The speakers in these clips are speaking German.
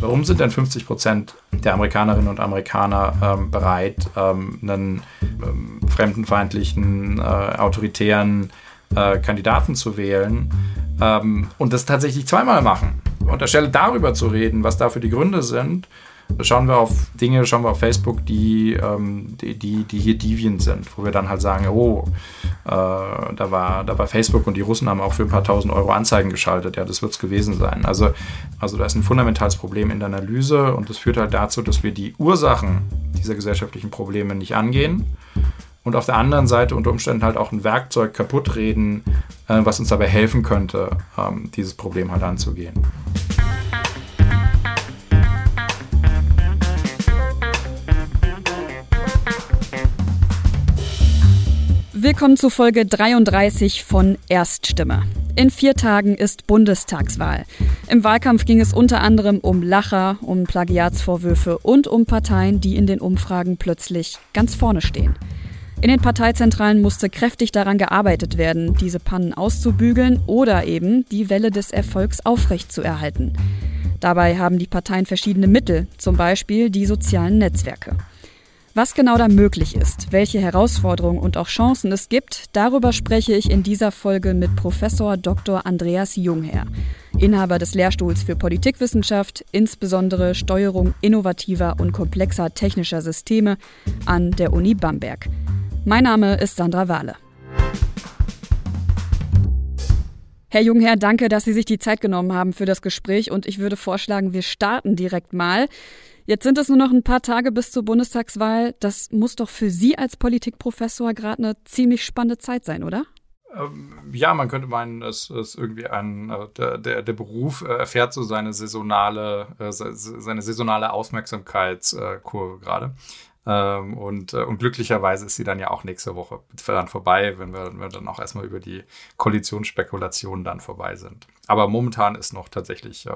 Warum sind denn 50 Prozent der Amerikanerinnen und Amerikaner ähm, bereit, ähm, einen ähm, fremdenfeindlichen, äh, autoritären äh, Kandidaten zu wählen ähm, und das tatsächlich zweimal machen? Und anstelle darüber zu reden, was dafür die Gründe sind, schauen wir auf Dinge, schauen wir auf Facebook, die, ähm, die, die, die, hier deviant sind, wo wir dann halt sagen, oh, äh, da, war, da war Facebook und die Russen haben auch für ein paar tausend Euro Anzeigen geschaltet. Ja, das wird es gewesen sein. Also, also da ist ein fundamentales Problem in der Analyse und das führt halt dazu, dass wir die Ursachen dieser gesellschaftlichen Probleme nicht angehen und auf der anderen Seite unter Umständen halt auch ein Werkzeug kaputt reden, äh, was uns dabei helfen könnte, ähm, dieses Problem halt anzugehen. Willkommen zu Folge 33 von Erststimme. In vier Tagen ist Bundestagswahl. Im Wahlkampf ging es unter anderem um Lacher, um Plagiatsvorwürfe und um Parteien, die in den Umfragen plötzlich ganz vorne stehen. In den Parteizentralen musste kräftig daran gearbeitet werden, diese Pannen auszubügeln oder eben die Welle des Erfolgs aufrechtzuerhalten. Dabei haben die Parteien verschiedene Mittel, zum Beispiel die sozialen Netzwerke. Was genau da möglich ist, welche Herausforderungen und auch Chancen es gibt, darüber spreche ich in dieser Folge mit Professor Dr. Andreas Jungherr, Inhaber des Lehrstuhls für Politikwissenschaft, insbesondere Steuerung innovativer und komplexer technischer Systeme an der Uni Bamberg. Mein Name ist Sandra Wahle. Herr Jungherr, danke, dass Sie sich die Zeit genommen haben für das Gespräch und ich würde vorschlagen, wir starten direkt mal. Jetzt sind es nur noch ein paar Tage bis zur Bundestagswahl. Das muss doch für Sie als Politikprofessor gerade eine ziemlich spannende Zeit sein, oder? Ähm, ja, man könnte meinen, es ist irgendwie ein, äh, der, der, der Beruf äh, erfährt so seine saisonale, äh, seine saisonale Aufmerksamkeitskurve gerade. Ähm, und, und glücklicherweise ist sie dann ja auch nächste Woche dann vorbei, wenn wir, wenn wir dann auch erstmal über die Koalitionsspekulationen dann vorbei sind. Aber momentan ist noch tatsächlich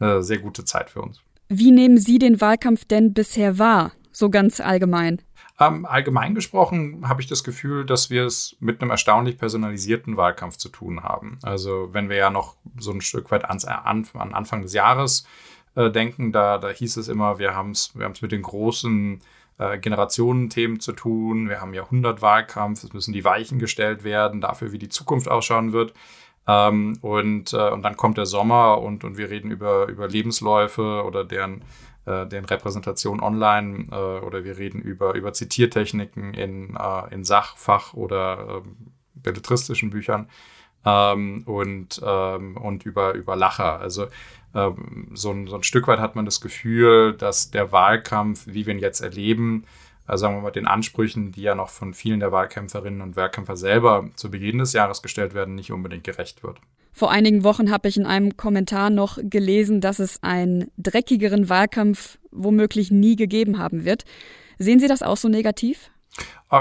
eine sehr gute Zeit für uns. Wie nehmen Sie den Wahlkampf denn bisher wahr, so ganz allgemein? Ähm, allgemein gesprochen habe ich das Gefühl, dass wir es mit einem erstaunlich personalisierten Wahlkampf zu tun haben. Also wenn wir ja noch so ein Stück weit ans, an, an Anfang des Jahres äh, denken, da, da hieß es immer, wir haben es wir mit den großen äh, Generationenthemen zu tun, wir haben Jahrhundertwahlkampf, es müssen die Weichen gestellt werden dafür, wie die Zukunft ausschauen wird. Ähm, und, äh, und dann kommt der Sommer und, und wir reden über, über Lebensläufe oder deren, äh, deren Repräsentation online äh, oder wir reden über, über Zitiertechniken in, äh, in Sachfach- oder ähm, belletristischen Büchern ähm, und, ähm, und über, über Lacher. Also ähm, so, ein, so ein Stück weit hat man das Gefühl, dass der Wahlkampf, wie wir ihn jetzt erleben, also sagen wir mal, den Ansprüchen, die ja noch von vielen der Wahlkämpferinnen und Wahlkämpfer selber zu Beginn des Jahres gestellt werden, nicht unbedingt gerecht wird. Vor einigen Wochen habe ich in einem Kommentar noch gelesen, dass es einen dreckigeren Wahlkampf womöglich nie gegeben haben wird. Sehen Sie das auch so negativ?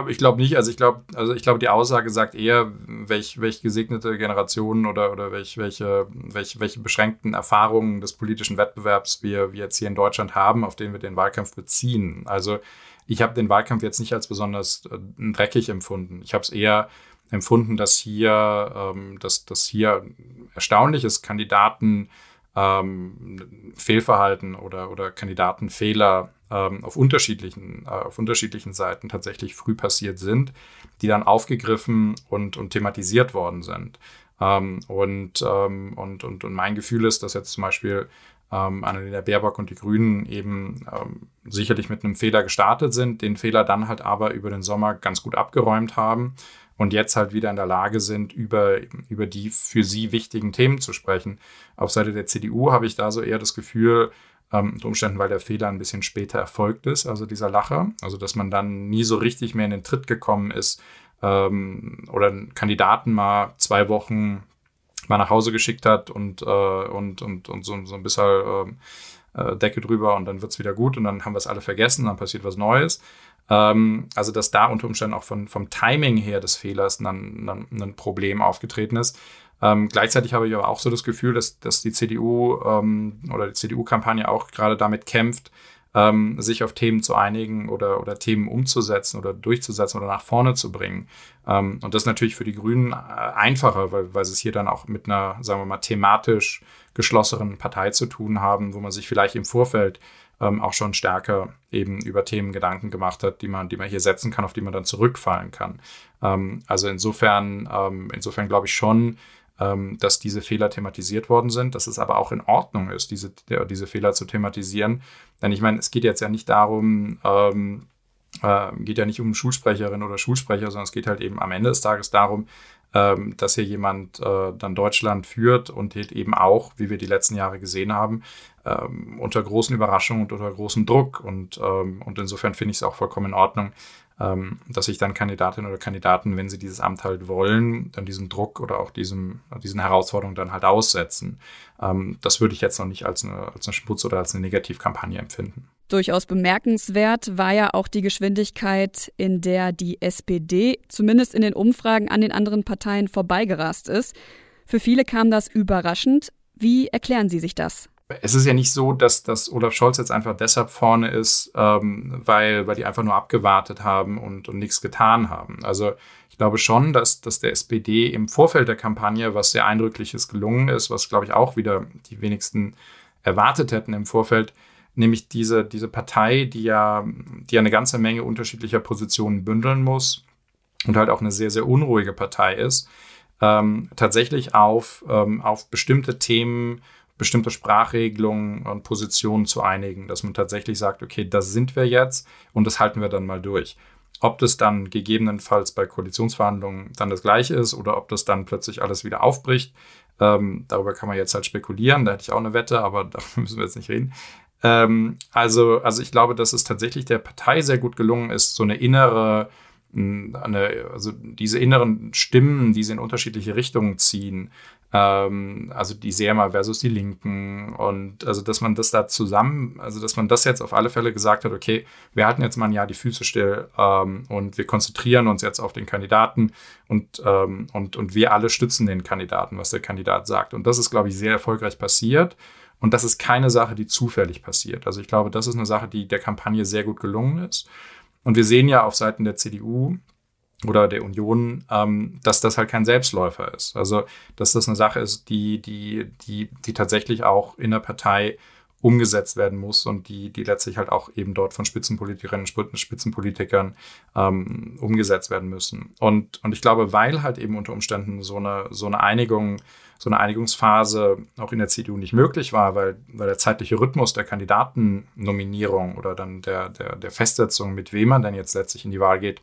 Ich glaube nicht. Also ich glaube, also ich glaube, die Aussage sagt eher, welch, welch gesegnete Generationen oder, oder welch, welche, welch, welche beschränkten Erfahrungen des politischen Wettbewerbs wir, wir jetzt hier in Deutschland haben, auf den wir den Wahlkampf beziehen. Also ich habe den Wahlkampf jetzt nicht als besonders äh, dreckig empfunden. Ich habe es eher empfunden, dass hier, ähm, dass, dass hier erstaunliches Kandidaten ähm, Fehlverhalten oder, oder Kandidatenfehler ähm, auf, unterschiedlichen, äh, auf unterschiedlichen Seiten tatsächlich früh passiert sind, die dann aufgegriffen und, und thematisiert worden sind. Ähm, und, ähm, und, und, und mein Gefühl ist, dass jetzt zum Beispiel ähm, Annalena Baerbock und die Grünen eben ähm, sicherlich mit einem Fehler gestartet sind, den Fehler dann halt aber über den Sommer ganz gut abgeräumt haben und jetzt halt wieder in der Lage sind, über, über die für sie wichtigen Themen zu sprechen. Auf Seite der CDU habe ich da so eher das Gefühl, ähm, unter Umständen, weil der Fehler ein bisschen später erfolgt ist, also dieser Lacher, also dass man dann nie so richtig mehr in den Tritt gekommen ist ähm, oder Kandidaten mal zwei Wochen mal nach Hause geschickt hat und, äh, und, und, und so, so ein bisschen äh, äh, Decke drüber und dann wird es wieder gut und dann haben wir es alle vergessen, dann passiert was Neues. Ähm, also, dass da unter Umständen auch von, vom Timing her des Fehlers dann ein Problem aufgetreten ist. Ähm, gleichzeitig habe ich aber auch so das Gefühl, dass, dass die CDU ähm, oder die CDU-Kampagne auch gerade damit kämpft, ähm, sich auf Themen zu einigen oder, oder Themen umzusetzen oder durchzusetzen oder nach vorne zu bringen. Ähm, und das ist natürlich für die Grünen äh, einfacher, weil, weil sie es hier dann auch mit einer, sagen wir mal, thematisch geschlossenen Partei zu tun haben, wo man sich vielleicht im Vorfeld ähm, auch schon stärker eben über Themen Gedanken gemacht hat, die man, die man hier setzen kann, auf die man dann zurückfallen kann. Ähm, also insofern, ähm, insofern glaube ich schon, ähm, dass diese Fehler thematisiert worden sind, dass es aber auch in Ordnung ist, diese, diese Fehler zu thematisieren. Denn ich meine, es geht jetzt ja nicht darum, ähm, äh, geht ja nicht um Schulsprecherin oder Schulsprecher, sondern es geht halt eben am Ende des Tages darum, ähm, dass hier jemand äh, dann Deutschland führt und eben auch, wie wir die letzten Jahre gesehen haben, ähm, unter großen Überraschungen und unter großem Druck. Und, ähm, und insofern finde ich es auch vollkommen in Ordnung, dass sich dann Kandidatinnen oder Kandidaten, wenn sie dieses Amt halt wollen, dann diesem Druck oder auch diesem, diesen Herausforderungen dann halt aussetzen. Ähm, das würde ich jetzt noch nicht als eine, als eine Sputz oder als eine Negativkampagne empfinden. Durchaus bemerkenswert war ja auch die Geschwindigkeit, in der die SPD zumindest in den Umfragen an den anderen Parteien vorbeigerast ist. Für viele kam das überraschend. Wie erklären Sie sich das? Es ist ja nicht so, dass, dass Olaf Scholz jetzt einfach deshalb vorne ist, ähm, weil, weil die einfach nur abgewartet haben und, und nichts getan haben. Also ich glaube schon, dass, dass der SPD im Vorfeld der Kampagne was sehr Eindrückliches gelungen ist, was, glaube ich, auch wieder die wenigsten erwartet hätten im Vorfeld, nämlich diese, diese Partei, die ja, die ja eine ganze Menge unterschiedlicher Positionen bündeln muss und halt auch eine sehr, sehr unruhige Partei ist, ähm, tatsächlich auf, ähm, auf bestimmte Themen bestimmte Sprachregelungen und Positionen zu einigen, dass man tatsächlich sagt, okay, das sind wir jetzt und das halten wir dann mal durch. Ob das dann gegebenenfalls bei Koalitionsverhandlungen dann das gleiche ist oder ob das dann plötzlich alles wieder aufbricht, ähm, darüber kann man jetzt halt spekulieren. Da hätte ich auch eine Wette, aber darüber müssen wir jetzt nicht reden. Ähm, also, also ich glaube, dass es tatsächlich der Partei sehr gut gelungen ist, so eine innere, eine, also diese inneren Stimmen, die sie in unterschiedliche Richtungen ziehen, ähm, also die Serma versus die Linken und also dass man das da zusammen, also dass man das jetzt auf alle Fälle gesagt hat, okay, wir halten jetzt mal ein Jahr die Füße still ähm, und wir konzentrieren uns jetzt auf den Kandidaten und, ähm, und, und wir alle stützen den Kandidaten, was der Kandidat sagt. Und das ist, glaube ich, sehr erfolgreich passiert. Und das ist keine Sache, die zufällig passiert. Also ich glaube, das ist eine Sache, die der Kampagne sehr gut gelungen ist. Und wir sehen ja auf Seiten der CDU, oder der Union, ähm, dass das halt kein Selbstläufer ist. Also, dass das eine Sache ist, die, die, die, die tatsächlich auch in der Partei umgesetzt werden muss und die, die letztlich halt auch eben dort von Spitzenpolitikerinnen und Spitzenpolitikern ähm, umgesetzt werden müssen. Und, und ich glaube, weil halt eben unter Umständen so eine, so eine Einigung, so eine Einigungsphase auch in der CDU nicht möglich war, weil, weil der zeitliche Rhythmus der Kandidatennominierung oder dann der, der, der Festsetzung, mit wem man denn jetzt letztlich in die Wahl geht,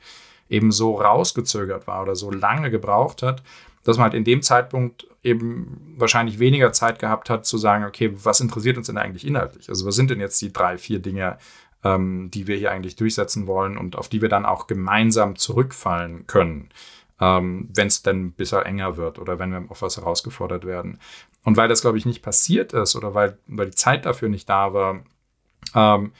eben so rausgezögert war oder so lange gebraucht hat, dass man halt in dem Zeitpunkt eben wahrscheinlich weniger Zeit gehabt hat zu sagen, okay, was interessiert uns denn eigentlich inhaltlich? Also was sind denn jetzt die drei, vier Dinge, ähm, die wir hier eigentlich durchsetzen wollen und auf die wir dann auch gemeinsam zurückfallen können, ähm, wenn es dann bisher enger wird oder wenn wir auf was herausgefordert werden. Und weil das, glaube ich, nicht passiert ist oder weil, weil die Zeit dafür nicht da war, ähm,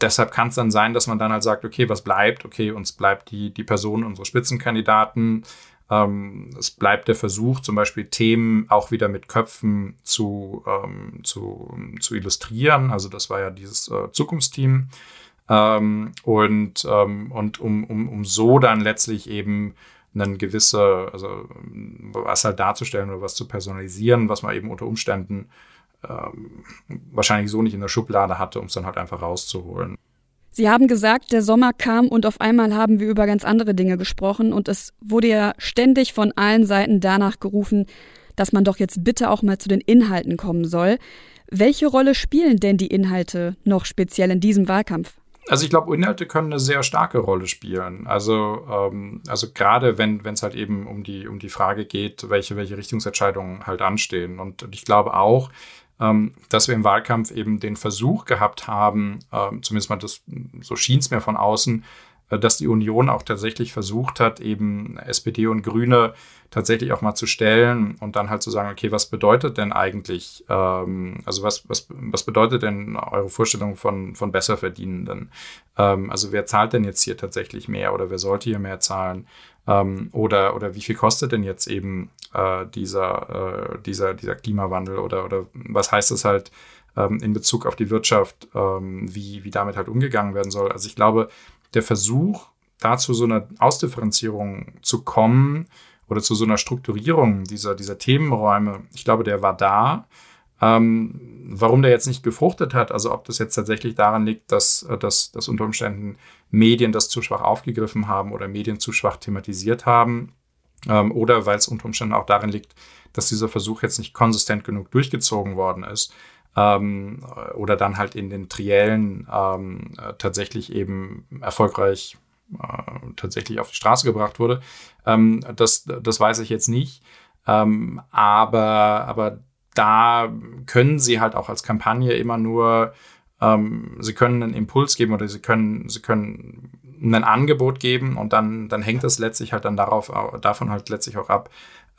deshalb kann es dann sein, dass man dann halt sagt, okay, was bleibt? Okay, uns bleibt die, die Person, unsere Spitzenkandidaten. Ähm, es bleibt der Versuch, zum Beispiel Themen auch wieder mit Köpfen zu, ähm, zu, zu illustrieren. Also das war ja dieses äh, Zukunftsteam. Ähm, und ähm, und um, um, um so dann letztlich eben eine gewisse, also was halt darzustellen oder was zu personalisieren, was man eben unter Umständen ähm, wahrscheinlich so nicht in der Schublade hatte, um es dann halt einfach rauszuholen. Sie haben gesagt, der Sommer kam und auf einmal haben wir über ganz andere Dinge gesprochen und es wurde ja ständig von allen Seiten danach gerufen, dass man doch jetzt bitte auch mal zu den Inhalten kommen soll. Welche Rolle spielen denn die Inhalte noch speziell in diesem Wahlkampf? Also ich glaube, Inhalte können eine sehr starke Rolle spielen. Also, ähm, also gerade wenn es halt eben um die, um die Frage geht, welche, welche Richtungsentscheidungen halt anstehen. Und, und ich glaube auch, dass wir im Wahlkampf eben den Versuch gehabt haben, ähm, zumindest mal das, so schien es mir von außen, äh, dass die Union auch tatsächlich versucht hat, eben SPD und Grüne tatsächlich auch mal zu stellen und dann halt zu sagen, okay, was bedeutet denn eigentlich, ähm, also was, was, was bedeutet denn eure Vorstellung von, von Besserverdienenden? Ähm, also wer zahlt denn jetzt hier tatsächlich mehr oder wer sollte hier mehr zahlen? Ähm, oder, oder wie viel kostet denn jetzt eben äh, dieser, äh, dieser, dieser Klimawandel oder, oder was heißt es halt ähm, in Bezug auf die Wirtschaft, ähm, wie, wie damit halt umgegangen werden soll. Also ich glaube, der Versuch, dazu so einer Ausdifferenzierung zu kommen oder zu so einer Strukturierung dieser, dieser Themenräume, ich glaube, der war da. Ähm, warum der jetzt nicht gefruchtet hat, also ob das jetzt tatsächlich daran liegt, dass, äh, dass, dass unter Umständen Medien das zu schwach aufgegriffen haben oder Medien zu schwach thematisiert haben, ähm, oder weil es unter Umständen auch darin liegt, dass dieser Versuch jetzt nicht konsistent genug durchgezogen worden ist, ähm, oder dann halt in den Triellen ähm, äh, tatsächlich eben erfolgreich äh, tatsächlich auf die Straße gebracht wurde. Ähm, das, das weiß ich jetzt nicht. Ähm, aber, aber da können sie halt auch als Kampagne immer nur, ähm, sie können einen Impuls geben oder sie können, sie können ein Angebot geben und dann, dann hängt es letztlich halt dann darauf, davon halt letztlich auch ab,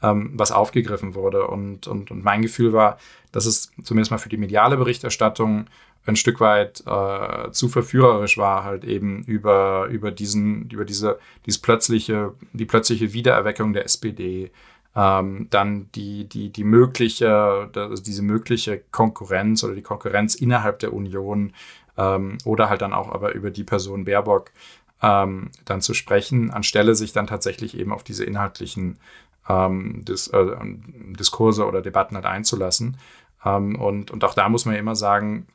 ähm, was aufgegriffen wurde. Und, und, und mein Gefühl war, dass es zumindest mal für die mediale Berichterstattung ein Stück weit äh, zu verführerisch war, halt eben über, über diesen, über diese, dieses plötzliche, die plötzliche Wiedererweckung der SPD, ähm, dann die, die, die mögliche, also diese mögliche Konkurrenz oder die Konkurrenz innerhalb der Union ähm, oder halt dann auch aber über die Person Baerbock ähm, dann zu sprechen, anstelle sich dann tatsächlich eben auf diese inhaltlichen ähm, Dis, äh, Diskurse oder Debatten halt einzulassen. Ähm, und, und auch da muss man ja immer sagen,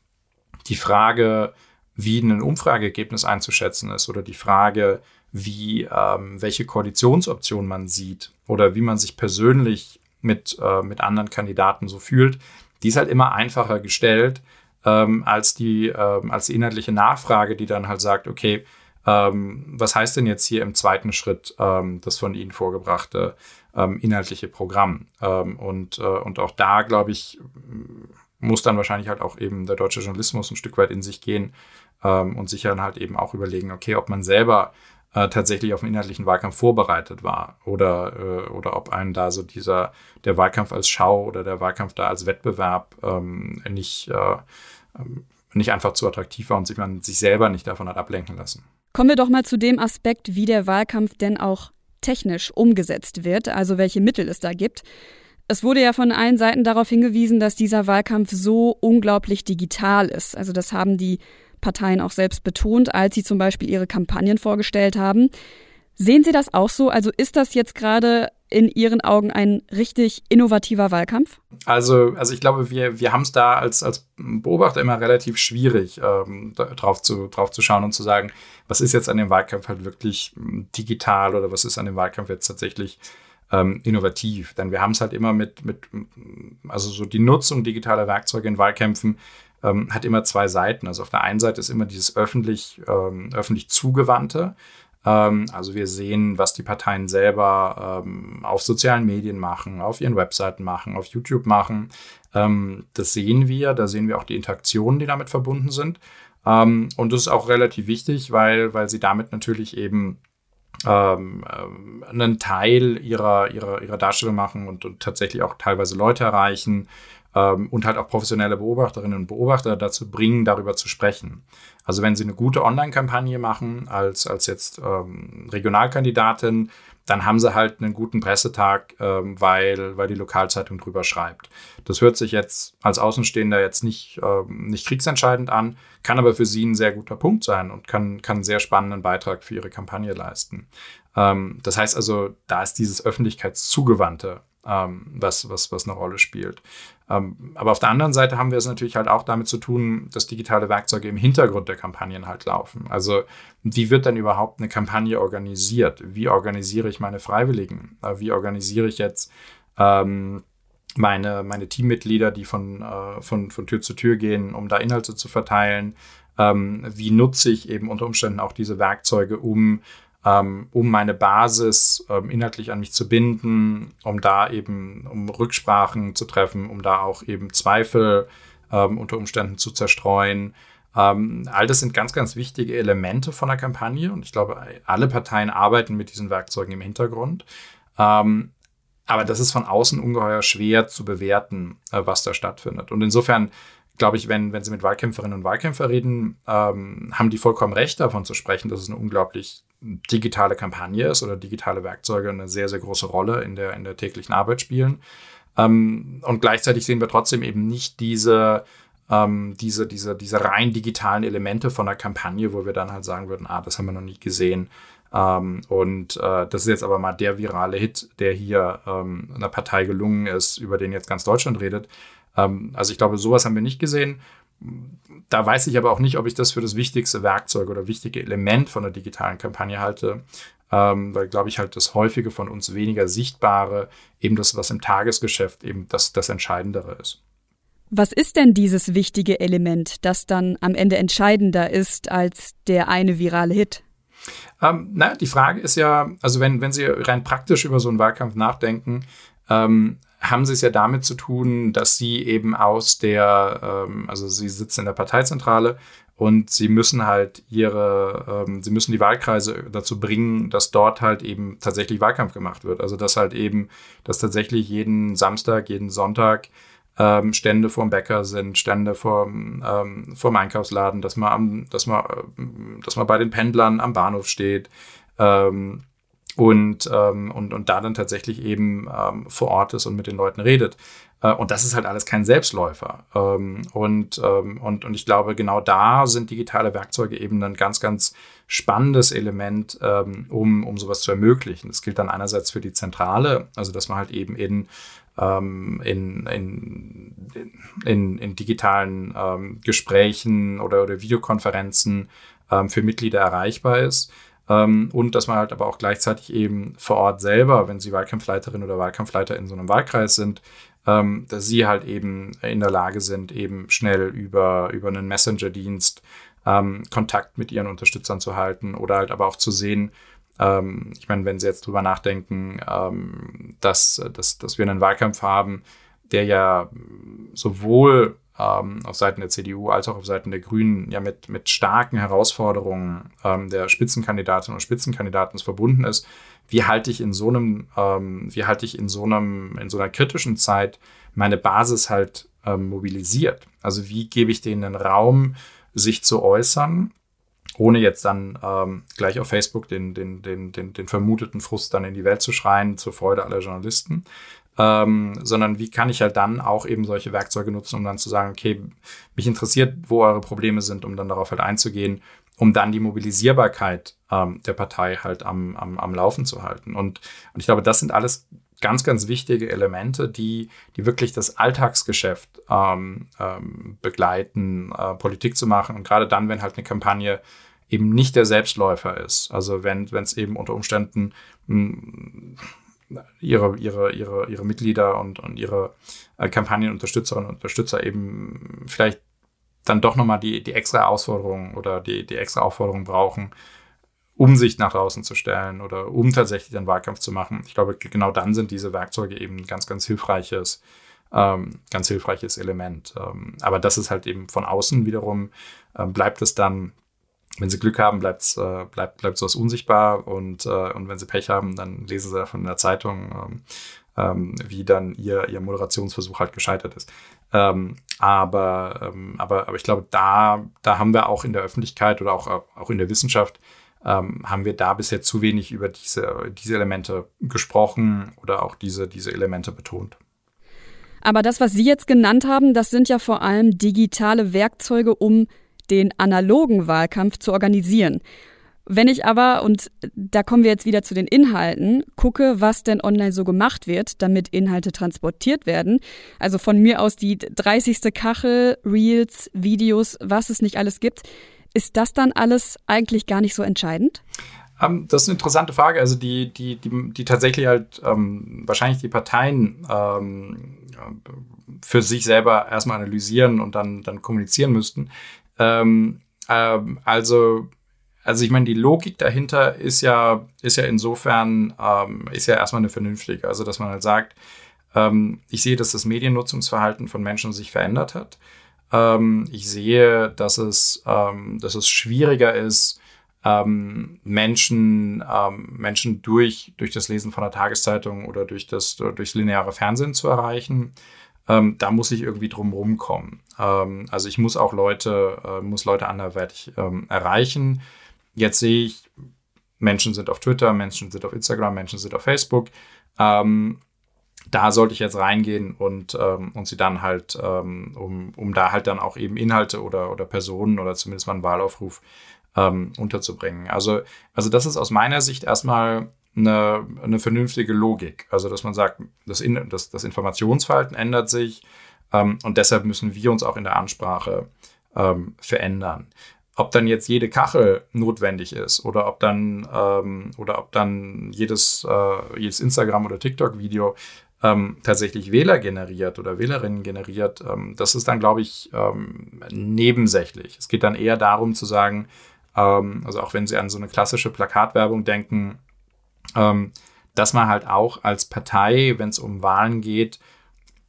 die Frage, wie ein Umfrageergebnis einzuschätzen ist oder die Frage, wie, ähm, welche Koalitionsoption man sieht oder wie man sich persönlich mit, äh, mit anderen Kandidaten so fühlt, die ist halt immer einfacher gestellt ähm, als, die, ähm, als die inhaltliche Nachfrage, die dann halt sagt, okay, ähm, was heißt denn jetzt hier im zweiten Schritt ähm, das von Ihnen vorgebrachte ähm, inhaltliche Programm? Und, äh, und auch da, glaube ich, muss dann wahrscheinlich halt auch eben der deutsche Journalismus ein Stück weit in sich gehen und sich dann halt eben auch überlegen, okay, ob man selber äh, tatsächlich auf den inhaltlichen Wahlkampf vorbereitet war oder, äh, oder ob einen da so dieser, der Wahlkampf als Schau oder der Wahlkampf da als Wettbewerb ähm, nicht, äh, ähm, nicht einfach zu attraktiv war und sich man sich selber nicht davon hat ablenken lassen. Kommen wir doch mal zu dem Aspekt, wie der Wahlkampf denn auch technisch umgesetzt wird, also welche Mittel es da gibt. Es wurde ja von allen Seiten darauf hingewiesen, dass dieser Wahlkampf so unglaublich digital ist. Also das haben die Parteien auch selbst betont, als sie zum Beispiel ihre Kampagnen vorgestellt haben. Sehen Sie das auch so? Also ist das jetzt gerade in Ihren Augen ein richtig innovativer Wahlkampf? Also, also ich glaube, wir, wir haben es da als, als Beobachter immer relativ schwierig, ähm, drauf, zu, drauf zu schauen und zu sagen, was ist jetzt an dem Wahlkampf halt wirklich hm, digital oder was ist an dem Wahlkampf jetzt tatsächlich ähm, innovativ. Denn wir haben es halt immer mit, mit, also so die Nutzung digitaler Werkzeuge in Wahlkämpfen ähm, hat immer zwei Seiten. Also auf der einen Seite ist immer dieses öffentlich, ähm, öffentlich zugewandte. Ähm, also wir sehen, was die Parteien selber ähm, auf sozialen Medien machen, auf ihren Webseiten machen, auf YouTube machen. Ähm, das sehen wir. Da sehen wir auch die Interaktionen, die damit verbunden sind. Ähm, und das ist auch relativ wichtig, weil, weil sie damit natürlich eben einen Teil ihrer, ihrer, ihrer Darstellung machen und, und tatsächlich auch teilweise Leute erreichen, ähm, und halt auch professionelle Beobachterinnen und Beobachter dazu bringen, darüber zu sprechen. Also wenn Sie eine gute Online-Kampagne machen als, als jetzt ähm, Regionalkandidatin, dann haben sie halt einen guten Pressetag, ähm, weil, weil die Lokalzeitung drüber schreibt. Das hört sich jetzt als Außenstehender jetzt nicht, ähm, nicht kriegsentscheidend an, kann aber für sie ein sehr guter Punkt sein und kann, kann einen sehr spannenden Beitrag für ihre Kampagne leisten. Ähm, das heißt also, da ist dieses Öffentlichkeitszugewandte ähm, was, was, was eine Rolle spielt. Ähm, aber auf der anderen Seite haben wir es natürlich halt auch damit zu tun, dass digitale Werkzeuge im Hintergrund der Kampagnen halt laufen. Also wie wird denn überhaupt eine Kampagne organisiert? Wie organisiere ich meine Freiwilligen? Äh, wie organisiere ich jetzt ähm, meine, meine Teammitglieder, die von, äh, von, von Tür zu Tür gehen, um da Inhalte zu verteilen? Ähm, wie nutze ich eben unter Umständen auch diese Werkzeuge, um um meine Basis ähm, inhaltlich an mich zu binden, um da eben, um Rücksprachen zu treffen, um da auch eben Zweifel ähm, unter Umständen zu zerstreuen. Ähm, all das sind ganz, ganz wichtige Elemente von der Kampagne und ich glaube, alle Parteien arbeiten mit diesen Werkzeugen im Hintergrund. Ähm, aber das ist von außen ungeheuer schwer zu bewerten, äh, was da stattfindet. Und insofern glaube ich, wenn, wenn Sie mit Wahlkämpferinnen und Wahlkämpfern reden, ähm, haben die vollkommen recht davon zu sprechen, dass es eine unglaublich digitale Kampagne ist oder digitale Werkzeuge eine sehr, sehr große Rolle in der, in der täglichen Arbeit spielen. Ähm, und gleichzeitig sehen wir trotzdem eben nicht diese, ähm, diese, diese, diese rein digitalen Elemente von der Kampagne, wo wir dann halt sagen würden, ah, das haben wir noch nie gesehen. Ähm, und äh, das ist jetzt aber mal der virale Hit, der hier ähm, einer Partei gelungen ist, über den jetzt ganz Deutschland redet. Ähm, also ich glaube, sowas haben wir nicht gesehen. Da weiß ich aber auch nicht, ob ich das für das wichtigste Werkzeug oder wichtige Element von der digitalen Kampagne halte, ähm, weil, glaube ich, halt das häufige von uns weniger Sichtbare, eben das, was im Tagesgeschäft eben das, das Entscheidendere ist. Was ist denn dieses wichtige Element, das dann am Ende entscheidender ist als der eine virale Hit? Ähm, na, die Frage ist ja, also wenn, wenn Sie rein praktisch über so einen Wahlkampf nachdenken, ähm, haben Sie es ja damit zu tun, dass Sie eben aus der, ähm, also Sie sitzen in der Parteizentrale und Sie müssen halt Ihre, ähm, Sie müssen die Wahlkreise dazu bringen, dass dort halt eben tatsächlich Wahlkampf gemacht wird. Also dass halt eben, dass tatsächlich jeden Samstag, jeden Sonntag ähm, Stände vorm Bäcker sind, Stände vorm, ähm, vorm Einkaufsladen, dass man, am, dass, man, äh, dass man bei den Pendlern am Bahnhof steht ähm, und, ähm, und, und da dann tatsächlich eben ähm, vor Ort ist und mit den Leuten redet. Äh, und das ist halt alles kein Selbstläufer. Ähm, und, ähm, und, und ich glaube, genau da sind digitale Werkzeuge eben ein ganz, ganz spannendes Element, ähm, um, um sowas zu ermöglichen. Das gilt dann einerseits für die Zentrale, also dass man halt eben in ähm, in, in, in, in, digitalen ähm, Gesprächen oder, oder Videokonferenzen ähm, für Mitglieder erreichbar ist. Ähm, und dass man halt aber auch gleichzeitig eben vor Ort selber, wenn sie Wahlkampfleiterin oder Wahlkampfleiter in so einem Wahlkreis sind, ähm, dass sie halt eben in der Lage sind, eben schnell über, über einen Messenger-Dienst ähm, Kontakt mit ihren Unterstützern zu halten oder halt aber auch zu sehen, ähm, ich meine, wenn Sie jetzt drüber nachdenken, ähm, dass, dass, dass wir einen Wahlkampf haben, der ja sowohl ähm, auf Seiten der CDU als auch auf Seiten der Grünen ja mit, mit starken Herausforderungen ähm, der Spitzenkandidatinnen und Spitzenkandidaten verbunden ist. Wie halte ich in so einem, ähm, wie halte ich in so einem, in so einer kritischen Zeit meine Basis halt ähm, mobilisiert? Also wie gebe ich denen einen Raum, sich zu äußern ohne jetzt dann ähm, gleich auf Facebook den, den, den, den, den vermuteten Frust dann in die Welt zu schreien, zur Freude aller Journalisten, ähm, sondern wie kann ich halt dann auch eben solche Werkzeuge nutzen, um dann zu sagen, okay, mich interessiert, wo eure Probleme sind, um dann darauf halt einzugehen, um dann die Mobilisierbarkeit ähm, der Partei halt am, am, am Laufen zu halten. Und, und ich glaube, das sind alles ganz, ganz wichtige Elemente, die, die wirklich das Alltagsgeschäft ähm, ähm, begleiten, äh, Politik zu machen. Und gerade dann, wenn halt eine Kampagne eben nicht der Selbstläufer ist. Also wenn es eben unter Umständen mh, hm, ihre, ihre, ihre, ihre Mitglieder und, und ihre äh, Kampagnenunterstützerinnen und Unterstützer eben vielleicht dann doch nochmal die, die extra Herausforderung oder die, die extra Aufforderung brauchen, um sich nach draußen zu stellen oder um tatsächlich einen Wahlkampf zu machen. Ich glaube, genau dann sind diese Werkzeuge eben ein ganz, ganz hilfreiches, ähm, ganz hilfreiches Element. Ähm, aber das ist halt eben von außen wiederum, ähm, bleibt es dann wenn sie Glück haben, bleibt's, äh, bleibt, bleibt sowas unsichtbar und, äh, und wenn sie Pech haben, dann lesen sie davon in der Zeitung, ähm, ähm, wie dann ihr, ihr Moderationsversuch halt gescheitert ist. Ähm, aber, ähm, aber, aber ich glaube, da, da haben wir auch in der Öffentlichkeit oder auch, auch in der Wissenschaft, ähm, haben wir da bisher zu wenig über diese, diese Elemente gesprochen oder auch diese, diese Elemente betont. Aber das, was Sie jetzt genannt haben, das sind ja vor allem digitale Werkzeuge, um den analogen Wahlkampf zu organisieren. Wenn ich aber, und da kommen wir jetzt wieder zu den Inhalten, gucke, was denn online so gemacht wird, damit Inhalte transportiert werden, also von mir aus die 30. Kachel, Reels, Videos, was es nicht alles gibt, ist das dann alles eigentlich gar nicht so entscheidend? Ähm, das ist eine interessante Frage. Also die, die, die, die tatsächlich halt ähm, wahrscheinlich die Parteien ähm, für sich selber erstmal analysieren und dann, dann kommunizieren müssten, ähm, ähm, also, also ich meine, die Logik dahinter ist ja, ist ja insofern, ähm, ist ja erstmal eine vernünftige. Also, dass man halt sagt, ähm, ich sehe, dass das Mediennutzungsverhalten von Menschen sich verändert hat. Ähm, ich sehe, dass es, ähm, dass es schwieriger ist, Menschen, Menschen durch, durch das Lesen von der Tageszeitung oder durch das, durchs lineare Fernsehen zu erreichen ähm, da muss ich irgendwie drum rumkommen. Ähm, also ich muss auch Leute, äh, muss Leute anderweitig ähm, erreichen. Jetzt sehe ich, Menschen sind auf Twitter, Menschen sind auf Instagram, Menschen sind auf Facebook. Ähm, da sollte ich jetzt reingehen und, ähm, und sie dann halt, ähm, um, um da halt dann auch eben Inhalte oder, oder Personen oder zumindest mal einen Wahlaufruf unterzubringen. Also, also das ist aus meiner Sicht erstmal eine, eine vernünftige Logik. Also dass man sagt, das, in, das, das Informationsverhalten ändert sich ähm, und deshalb müssen wir uns auch in der Ansprache ähm, verändern. Ob dann jetzt jede Kachel notwendig ist oder ob dann ähm, oder ob dann jedes, äh, jedes Instagram oder TikTok-Video ähm, tatsächlich Wähler generiert oder Wählerinnen generiert, ähm, das ist dann, glaube ich, ähm, nebensächlich. Es geht dann eher darum zu sagen, also auch wenn Sie an so eine klassische Plakatwerbung denken, ähm, dass man halt auch als Partei, wenn es um Wahlen geht,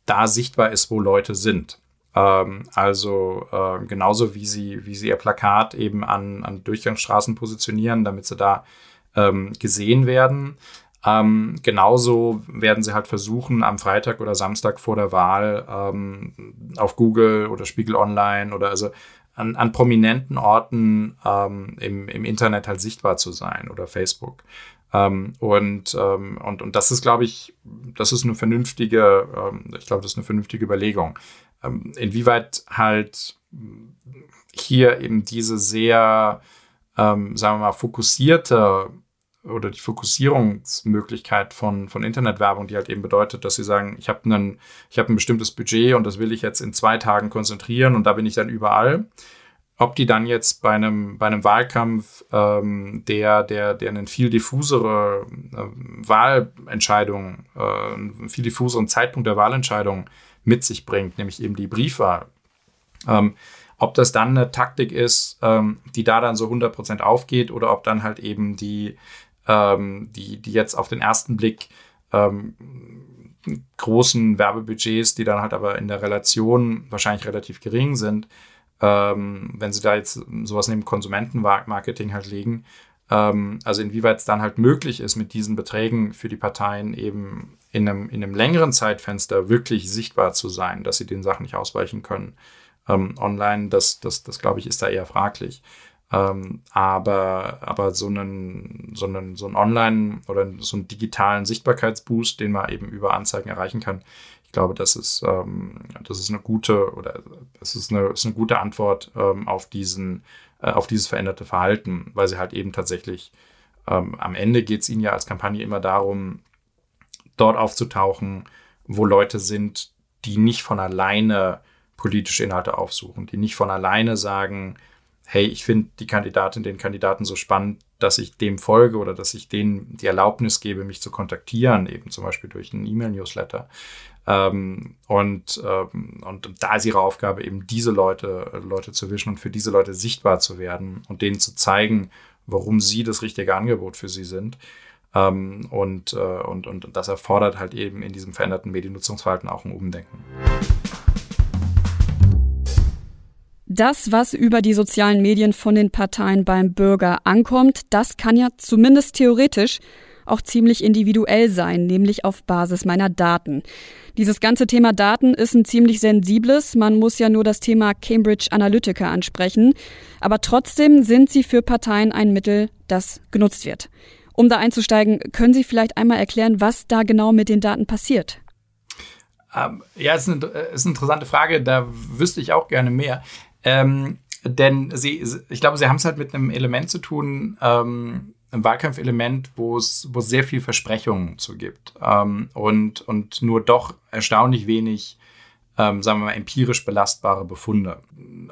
da sichtbar ist, wo Leute sind. Ähm, also äh, genauso wie sie, wie sie ihr Plakat eben an, an Durchgangsstraßen positionieren, damit sie da ähm, gesehen werden. Ähm, genauso werden sie halt versuchen, am Freitag oder Samstag vor der Wahl ähm, auf Google oder Spiegel Online oder also an, an prominenten Orten ähm, im, im Internet halt sichtbar zu sein oder Facebook. Ähm, und, ähm, und, und das ist, glaube ich, das ist eine vernünftige, ähm, ich glaube, das ist eine vernünftige Überlegung. Ähm, inwieweit halt hier eben diese sehr, ähm, sagen wir mal, fokussierte oder die Fokussierungsmöglichkeit von, von Internetwerbung, die halt eben bedeutet, dass sie sagen, ich habe habe ein bestimmtes Budget und das will ich jetzt in zwei Tagen konzentrieren und da bin ich dann überall ob die dann jetzt bei einem, bei einem Wahlkampf, ähm, der, der, der eine viel diffusere äh, Wahlentscheidung, äh, einen viel diffuseren Zeitpunkt der Wahlentscheidung mit sich bringt, nämlich eben die Briefwahl. Ähm, ob das dann eine Taktik ist, ähm, die da dann so 100% aufgeht oder ob dann halt eben die, ähm, die, die jetzt auf den ersten Blick ähm, großen Werbebudgets, die dann halt aber in der Relation wahrscheinlich relativ gering sind, ähm, wenn sie da jetzt sowas neben Konsumentenmarketing halt legen. Ähm, also inwieweit es dann halt möglich ist, mit diesen Beträgen für die Parteien eben in einem, in einem längeren Zeitfenster wirklich sichtbar zu sein, dass sie den Sachen nicht ausweichen können. Ähm, online, das, das, das glaube ich, ist da eher fraglich. Ähm, aber, aber so einen, so einen, so einen Online- oder so einen digitalen Sichtbarkeitsboost, den man eben über Anzeigen erreichen kann, glaube, das ist, ähm, das ist eine gute oder es ist eine, ist eine gute Antwort ähm, auf diesen, äh, auf dieses veränderte Verhalten, weil sie halt eben tatsächlich ähm, am Ende geht es ihnen ja als Kampagne immer darum, dort aufzutauchen, wo Leute sind, die nicht von alleine politische Inhalte aufsuchen, die nicht von alleine sagen, hey, ich finde die Kandidatin, den Kandidaten so spannend, dass ich dem folge oder dass ich denen die Erlaubnis gebe, mich zu kontaktieren, eben zum Beispiel durch einen E-Mail-Newsletter. Ähm, und, ähm, und da ist ihre Aufgabe eben diese Leute, Leute zu wischen und für diese Leute sichtbar zu werden und denen zu zeigen, warum sie das richtige Angebot für sie sind. Ähm, und, äh, und, und das erfordert halt eben in diesem veränderten Mediennutzungsverhalten auch ein Umdenken. Das, was über die sozialen Medien von den Parteien beim Bürger ankommt, das kann ja zumindest theoretisch auch ziemlich individuell sein, nämlich auf Basis meiner Daten. Dieses ganze Thema Daten ist ein ziemlich sensibles. Man muss ja nur das Thema Cambridge Analytica ansprechen. Aber trotzdem sind sie für Parteien ein Mittel, das genutzt wird. Um da einzusteigen, können Sie vielleicht einmal erklären, was da genau mit den Daten passiert? Ähm, ja, ist eine, ist eine interessante Frage. Da wüsste ich auch gerne mehr. Ähm, denn sie, ich glaube, sie haben es halt mit einem Element zu tun, ähm, Wahlkampfelement, wo es, wo es sehr viel Versprechungen zu gibt ähm, und, und nur doch erstaunlich wenig, ähm, sagen wir mal, empirisch belastbare Befunde.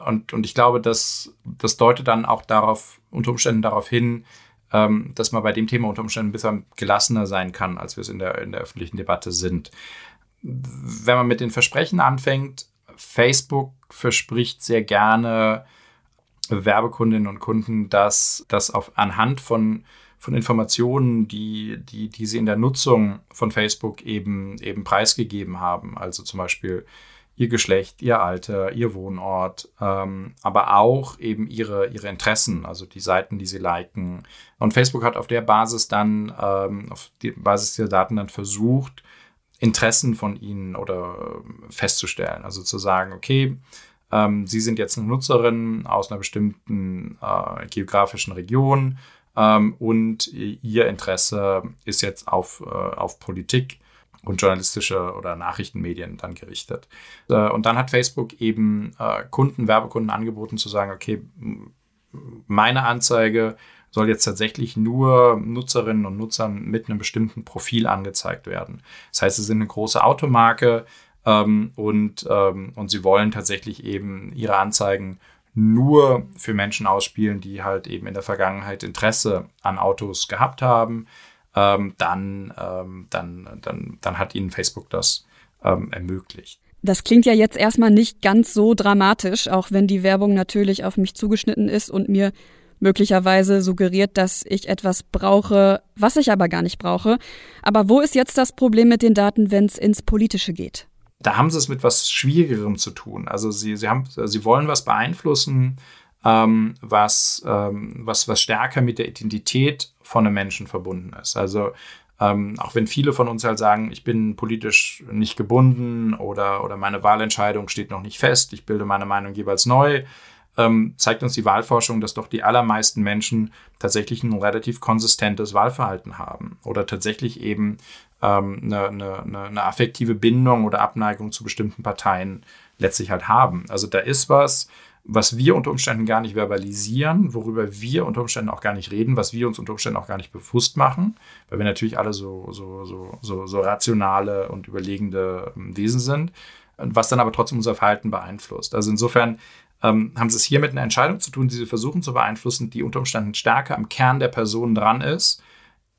Und, und ich glaube, das, das deutet dann auch darauf, unter Umständen darauf hin, ähm, dass man bei dem Thema unter Umständen ein bisschen gelassener sein kann, als wir es in der, in der öffentlichen Debatte sind. Wenn man mit den Versprechen anfängt, Facebook verspricht sehr gerne Werbekundinnen und Kunden, dass das auf, anhand von, von Informationen, die, die, die sie in der Nutzung von Facebook eben, eben preisgegeben haben, also zum Beispiel ihr Geschlecht, ihr Alter, ihr Wohnort, ähm, aber auch eben ihre, ihre Interessen, also die Seiten, die sie liken. Und Facebook hat auf der Basis dann, ähm, auf die Basis dieser Daten dann versucht, Interessen von ihnen oder äh, festzustellen. Also zu sagen, okay, ähm, Sie sind jetzt eine Nutzerin aus einer bestimmten äh, geografischen Region ähm, und Ihr Interesse ist jetzt auf, äh, auf Politik und journalistische oder Nachrichtenmedien dann gerichtet. Äh, und dann hat Facebook eben äh, Kunden, Werbekunden angeboten zu sagen, okay, meine Anzeige soll jetzt tatsächlich nur Nutzerinnen und Nutzern mit einem bestimmten Profil angezeigt werden. Das heißt, sie sind eine große Automarke ähm, und, ähm, und sie wollen tatsächlich eben ihre Anzeigen nur für Menschen ausspielen, die halt eben in der Vergangenheit Interesse an Autos gehabt haben, ähm, dann, ähm, dann, dann, dann hat ihnen Facebook das ähm, ermöglicht. Das klingt ja jetzt erstmal nicht ganz so dramatisch, auch wenn die Werbung natürlich auf mich zugeschnitten ist und mir möglicherweise suggeriert, dass ich etwas brauche, was ich aber gar nicht brauche. Aber wo ist jetzt das Problem mit den Daten, wenn es ins Politische geht? Da haben sie es mit was Schwierigerem zu tun. Also sie, sie, haben, sie wollen was beeinflussen, ähm, was, ähm, was, was stärker mit der Identität von einem Menschen verbunden ist. Also ähm, auch wenn viele von uns halt sagen, ich bin politisch nicht gebunden oder, oder meine Wahlentscheidung steht noch nicht fest, ich bilde meine Meinung jeweils neu, ähm, zeigt uns die Wahlforschung, dass doch die allermeisten Menschen tatsächlich ein relativ konsistentes Wahlverhalten haben oder tatsächlich eben ähm, eine, eine, eine affektive Bindung oder Abneigung zu bestimmten Parteien letztlich halt haben. Also da ist was, was wir unter Umständen gar nicht verbalisieren, worüber wir unter Umständen auch gar nicht reden, was wir uns unter Umständen auch gar nicht bewusst machen, weil wir natürlich alle so, so, so, so, so rationale und überlegende ähm, Wesen sind, was dann aber trotzdem unser Verhalten beeinflusst. Also insofern ähm, haben sie es hier mit einer Entscheidung zu tun, die sie versuchen zu beeinflussen, die unter Umständen stärker am Kern der Person dran ist,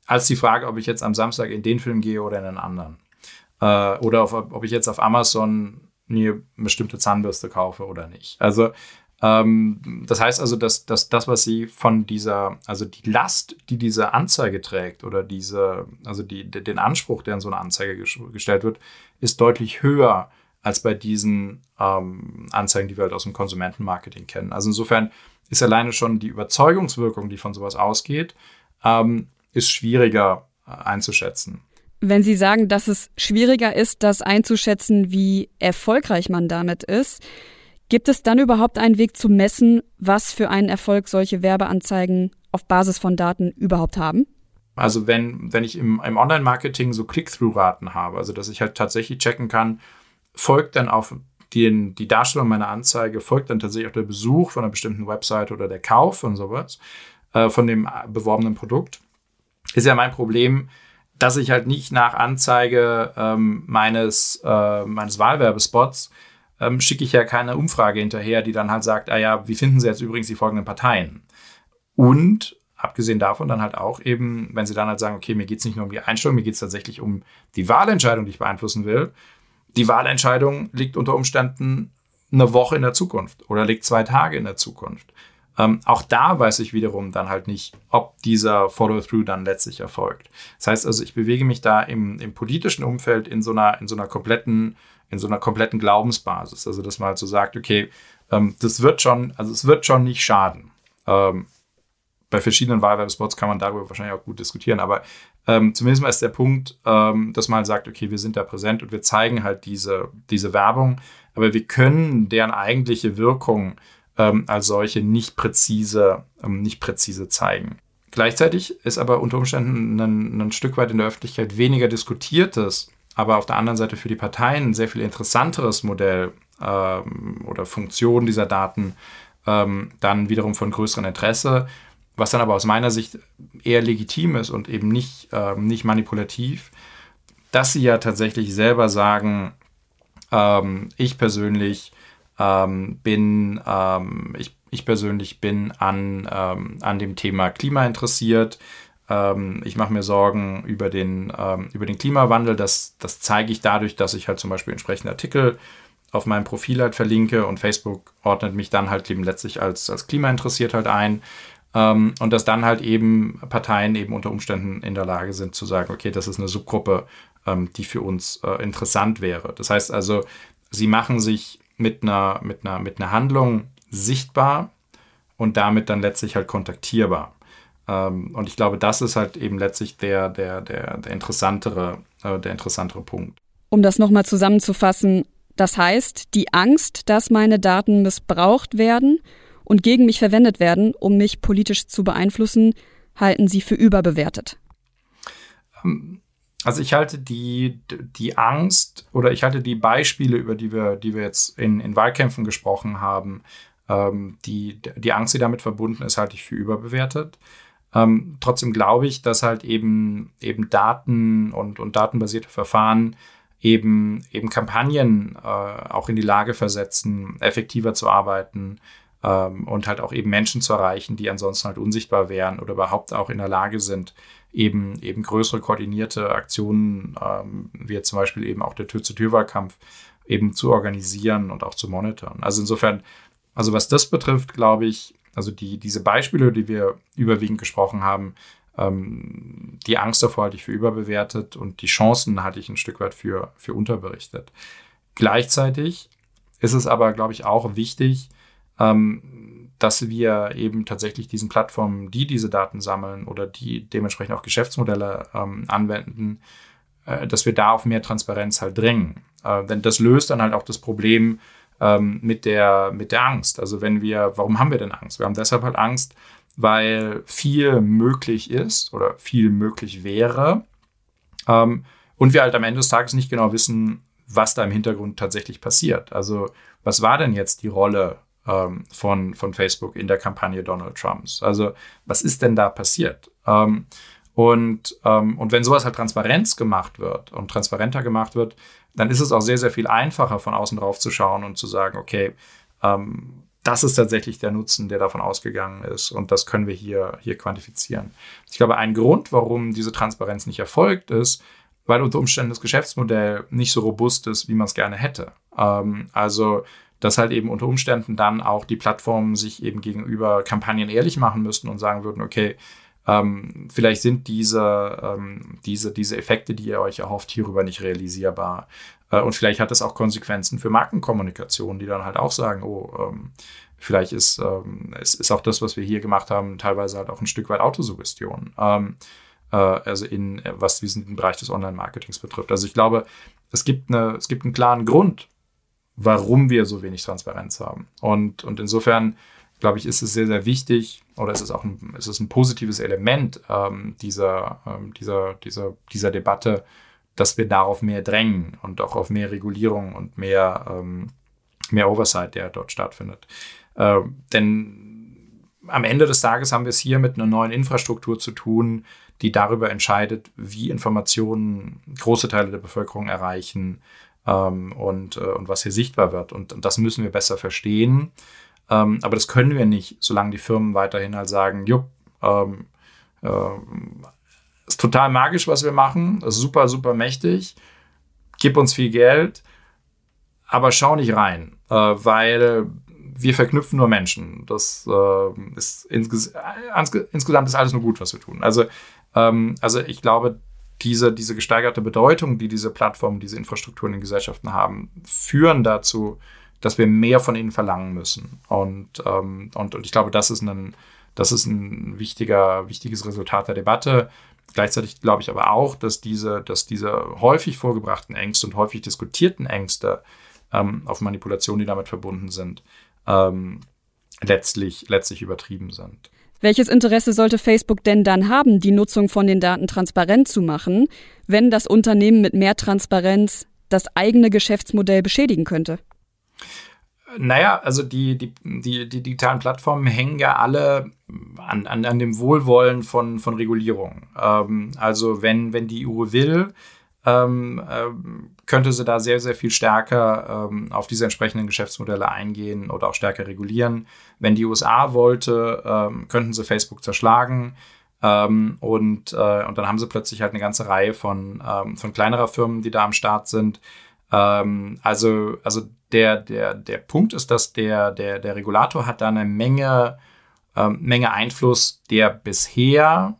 als die Frage, ob ich jetzt am Samstag in den Film gehe oder in einen anderen. Äh, oder auf, ob ich jetzt auf Amazon mir eine bestimmte Zahnbürste kaufe oder nicht. Also ähm, das heißt also, dass, dass das, was sie von dieser, also die Last, die diese Anzeige trägt oder diese, also die, den Anspruch, der in so eine Anzeige gestellt wird, ist deutlich höher als bei diesen ähm, Anzeigen, die wir halt aus dem Konsumentenmarketing kennen. Also insofern ist alleine schon die Überzeugungswirkung, die von sowas ausgeht, ähm, ist schwieriger äh, einzuschätzen. Wenn Sie sagen, dass es schwieriger ist, das einzuschätzen, wie erfolgreich man damit ist, gibt es dann überhaupt einen Weg zu messen, was für einen Erfolg solche Werbeanzeigen auf Basis von Daten überhaupt haben? Also wenn, wenn ich im, im Online-Marketing so Click-Through-Raten habe, also dass ich halt tatsächlich checken kann, folgt dann auf den, die Darstellung meiner Anzeige, folgt dann tatsächlich auch der Besuch von einer bestimmten Website oder der Kauf von sowas, äh, von dem beworbenen Produkt, ist ja mein Problem, dass ich halt nicht nach Anzeige ähm, meines, äh, meines Wahlwerbespots ähm, schicke ich ja keine Umfrage hinterher, die dann halt sagt, ah ja, wie finden Sie jetzt übrigens die folgenden Parteien? Und abgesehen davon dann halt auch eben, wenn Sie dann halt sagen, okay, mir geht es nicht nur um die Einstellung, mir geht es tatsächlich um die Wahlentscheidung, die ich beeinflussen will. Die Wahlentscheidung liegt unter Umständen eine Woche in der Zukunft oder liegt zwei Tage in der Zukunft. Ähm, auch da weiß ich wiederum dann halt nicht, ob dieser Follow-through dann letztlich erfolgt. Das heißt also, ich bewege mich da im, im politischen Umfeld in so einer, in so einer kompletten, in so einer kompletten Glaubensbasis. Also, dass man halt so sagt, okay, ähm, das wird schon, also es wird schon nicht schaden. Ähm, bei verschiedenen Wahlwerbespots kann man darüber wahrscheinlich auch gut diskutieren, aber ähm, zumindest mal ist der Punkt, ähm, dass man halt sagt, okay, wir sind da präsent und wir zeigen halt diese, diese Werbung, aber wir können deren eigentliche Wirkung ähm, als solche nicht präzise, ähm, nicht präzise zeigen. Gleichzeitig ist aber unter Umständen ein, ein Stück weit in der Öffentlichkeit weniger diskutiertes, aber auf der anderen Seite für die Parteien ein sehr viel interessanteres Modell ähm, oder Funktion dieser Daten ähm, dann wiederum von größerem Interesse, was dann aber aus meiner Sicht eher legitim ist und eben nicht, ähm, nicht manipulativ, dass sie ja tatsächlich selber sagen, ähm, ich persönlich ähm, bin, ähm, ich, ich persönlich bin an, ähm, an dem Thema Klima interessiert. Ähm, ich mache mir Sorgen über den, ähm, über den Klimawandel. Das, das zeige ich dadurch, dass ich halt zum Beispiel entsprechende Artikel auf meinem Profil halt verlinke und Facebook ordnet mich dann halt eben letztlich als, als klimainteressiert halt ein. Ähm, und dass dann halt eben Parteien eben unter Umständen in der Lage sind zu sagen, okay, das ist eine Subgruppe, die für uns äh, interessant wäre. Das heißt also, sie machen sich mit einer, mit einer, mit einer Handlung sichtbar und damit dann letztlich halt kontaktierbar. Ähm, und ich glaube, das ist halt eben letztlich der, der, der, der, interessantere, äh, der interessantere Punkt. Um das nochmal zusammenzufassen, das heißt, die Angst, dass meine Daten missbraucht werden und gegen mich verwendet werden, um mich politisch zu beeinflussen, halten Sie für überbewertet. Ähm, Also ich halte die, die Angst oder ich halte die Beispiele, über die wir, die wir jetzt in, in Wahlkämpfen gesprochen haben, ähm, die, die Angst, die damit verbunden ist, halte ich für überbewertet. Ähm, trotzdem glaube ich, dass halt eben, eben Daten und, und datenbasierte Verfahren eben, eben Kampagnen äh, auch in die Lage versetzen, effektiver zu arbeiten ähm, und halt auch eben Menschen zu erreichen, die ansonsten halt unsichtbar wären oder überhaupt auch in der Lage sind, eben, eben größere koordinierte Aktionen, ähm, wie jetzt zum Beispiel eben auch der Tür-zu-Tür-Wahlkampf, eben zu organisieren und auch zu monitoren. Also insofern, also was das betrifft, glaube ich, also die, diese Beispiele, die wir überwiegend gesprochen haben, ähm, die Angst davor halte ich für überbewertet und die Chancen halte ich ein Stück weit für, für unterberichtet. Gleichzeitig ist es aber, glaube ich, auch wichtig, ähm, dass wir eben tatsächlich diesen Plattformen, die diese Daten sammeln oder die dementsprechend auch Geschäftsmodelle ähm, anwenden, äh, dass wir da auf mehr Transparenz halt drängen. Äh, denn das löst dann halt auch das Problem ähm, mit, der, mit der Angst. Also wenn wir, warum haben wir denn Angst? Wir haben deshalb halt Angst, weil viel möglich ist oder viel möglich wäre ähm, und wir halt am Ende des Tages nicht genau wissen, was da im Hintergrund tatsächlich passiert. Also was war denn jetzt die Rolle ähm, von, von Facebook in der Kampagne Donald Trumps. Also was ist denn da passiert? Ähm, und, ähm, und wenn sowas halt Transparenz gemacht wird und transparenter gemacht wird, dann ist es auch sehr, sehr viel einfacher, von außen drauf zu schauen und zu sagen, okay, ähm, das ist tatsächlich der Nutzen, der davon ausgegangen ist. Und das können wir hier, hier quantifizieren. Ich glaube, ein Grund, warum diese Transparenz nicht erfolgt, ist, weil unter Umständen das Geschäftsmodell nicht so robust ist, wie man es gerne hätte. Ähm, also dass halt eben unter Umständen dann auch die Plattformen sich eben gegenüber Kampagnen ehrlich machen müssten und sagen würden, okay, ähm, vielleicht sind diese, ähm, diese, diese Effekte, die ihr euch erhofft, hierüber nicht realisierbar. Äh, und vielleicht hat das auch Konsequenzen für Markenkommunikation, die dann halt auch sagen, oh, ähm, vielleicht ist, ähm, es ist auch das, was wir hier gemacht haben, teilweise halt auch ein Stück weit Autosuggestion. Ähm, äh, also in, was diesen Bereich des Online-Marketings betrifft. Also ich glaube, es gibt, eine, es gibt einen klaren Grund, warum wir so wenig Transparenz haben. Und, und insofern, glaube ich, ist es sehr, sehr wichtig oder ist es auch ein, ist es ein positives Element ähm, dieser, ähm, dieser, dieser, dieser Debatte, dass wir darauf mehr drängen und auch auf mehr Regulierung und mehr, ähm, mehr Oversight, der dort stattfindet. Äh, denn am Ende des Tages haben wir es hier mit einer neuen Infrastruktur zu tun, die darüber entscheidet, wie Informationen große Teile der Bevölkerung erreichen, ähm, und, äh, und was hier sichtbar wird. Und, und das müssen wir besser verstehen. Ähm, aber das können wir nicht, solange die Firmen weiterhin halt sagen, jupp, ähm, äh, ist total magisch, was wir machen, ist super, super mächtig, gib uns viel Geld, aber schau nicht rein, äh, weil wir verknüpfen nur Menschen. Das äh, ist insges insgesamt ist alles nur gut, was wir tun. Also, ähm, also ich glaube, diese, diese gesteigerte Bedeutung, die diese Plattformen, diese Infrastrukturen in Gesellschaften haben, führen dazu, dass wir mehr von ihnen verlangen müssen. Und, ähm, und, und ich glaube, das ist ein, das ist ein wichtiger, wichtiges Resultat der Debatte. Gleichzeitig glaube ich aber auch, dass diese, dass diese häufig vorgebrachten Ängste und häufig diskutierten Ängste ähm, auf Manipulation, die damit verbunden sind, ähm, letztlich, letztlich übertrieben sind. Welches Interesse sollte Facebook denn dann haben, die Nutzung von den Daten transparent zu machen, wenn das Unternehmen mit mehr Transparenz das eigene Geschäftsmodell beschädigen könnte? Naja, also die, die, die, die digitalen Plattformen hängen ja alle an, an, an dem Wohlwollen von, von Regulierung. Ähm, also wenn, wenn die EU will, ähm, äh, könnte sie da sehr, sehr viel stärker ähm, auf diese entsprechenden Geschäftsmodelle eingehen oder auch stärker regulieren. Wenn die USA wollte, ähm, könnten sie Facebook zerschlagen. Ähm, und, äh, und dann haben sie plötzlich halt eine ganze Reihe von, ähm, von kleinerer Firmen, die da am Start sind. Ähm, also, also der, der, der Punkt ist, dass der, der, der Regulator hat da eine Menge, Menge Einfluss, der bisher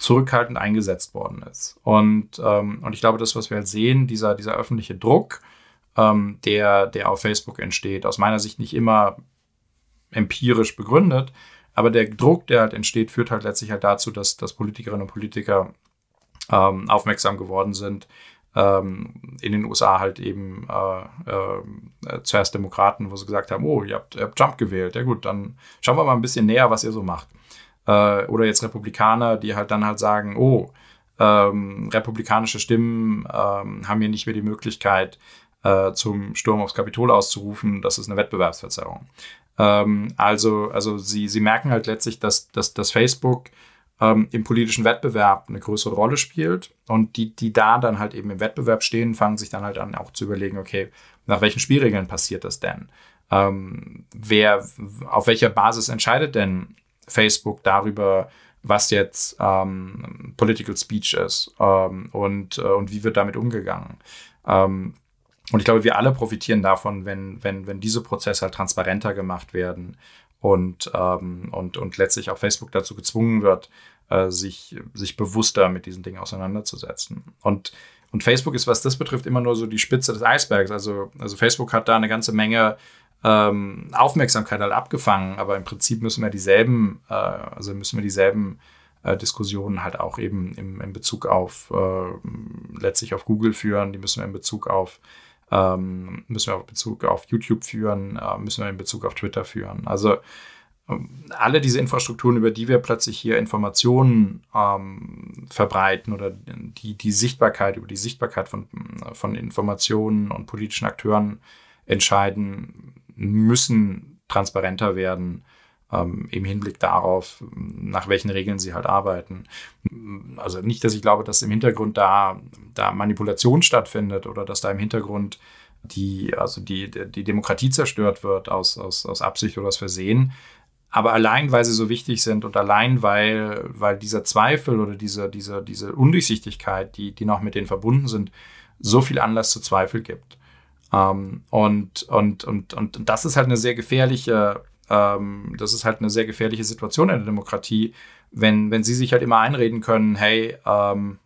zurückhaltend eingesetzt worden ist. Und, ähm, und ich glaube, das, was wir halt sehen, dieser, dieser öffentliche Druck, ähm, der, der auf Facebook entsteht, aus meiner Sicht nicht immer empirisch begründet, aber der Druck, der halt entsteht, führt halt letztlich halt dazu, dass, dass Politikerinnen und Politiker ähm, aufmerksam geworden sind, ähm, in den USA halt eben äh, äh, zuerst Demokraten, wo sie gesagt haben, oh, ihr habt, ihr habt Trump gewählt, ja gut, dann schauen wir mal ein bisschen näher, was ihr so macht. Äh, oder jetzt Republikaner, die halt dann halt sagen, oh, ähm, republikanische Stimmen ähm, haben hier nicht mehr die Möglichkeit, äh, zum Sturm aufs Kapitol auszurufen. Das ist eine Wettbewerbsverzerrung. Ähm, also, also sie, sie merken halt letztlich, dass, dass, dass Facebook ähm, im politischen Wettbewerb eine größere Rolle spielt und die, die da dann halt eben im Wettbewerb stehen, fangen sich dann halt an auch zu überlegen, okay, nach welchen Spielregeln passiert das denn? Ähm, wer, auf welcher Basis entscheidet denn Facebook darüber, was jetzt ähm, Political Speech ist ähm, und, äh, und wie wird damit umgegangen? Ähm, und ich glaube, wir alle profitieren davon, wenn, wenn, wenn diese Prozesse halt transparenter gemacht werden und, ähm, und, und letztlich auch Facebook dazu gezwungen wird, äh, sich, sich bewusster mit diesen Dingen auseinanderzusetzen. Und, und Facebook ist, was das betrifft, immer nur so die Spitze des Eisbergs. Also, also Facebook hat da eine ganze Menge ähm, Aufmerksamkeit halt abgefangen, aber im Prinzip müssen wir dieselben, äh, also müssen wir dieselben äh, Diskussionen halt auch eben im, in Bezug auf äh, letztlich auf Google führen, die müssen wir in Bezug auf ähm, müssen wir in Bezug auf YouTube führen, äh, müssen wir in Bezug auf Twitter führen. Also ähm, alle diese Infrastrukturen, über die wir plötzlich hier Informationen ähm, verbreiten oder die, die Sichtbarkeit, über die Sichtbarkeit von, von Informationen und politischen Akteuren entscheiden, müssen transparenter werden ähm, im Hinblick darauf, nach welchen Regeln sie halt arbeiten. Also nicht, dass ich glaube, dass im Hintergrund da, da Manipulation stattfindet oder dass da im Hintergrund die, also die, die Demokratie zerstört wird aus, aus, aus Absicht oder aus Versehen. Aber allein, weil sie so wichtig sind und allein, weil, weil dieser Zweifel oder diese, diese, diese Undurchsichtigkeit, die, die noch mit denen verbunden sind, so viel Anlass zu Zweifel gibt. Ähm, und, und, und, und das ist halt eine sehr gefährliche, ähm, das ist halt eine sehr gefährliche Situation in der Demokratie, wenn, wenn sie sich halt immer einreden können, hey, ähm,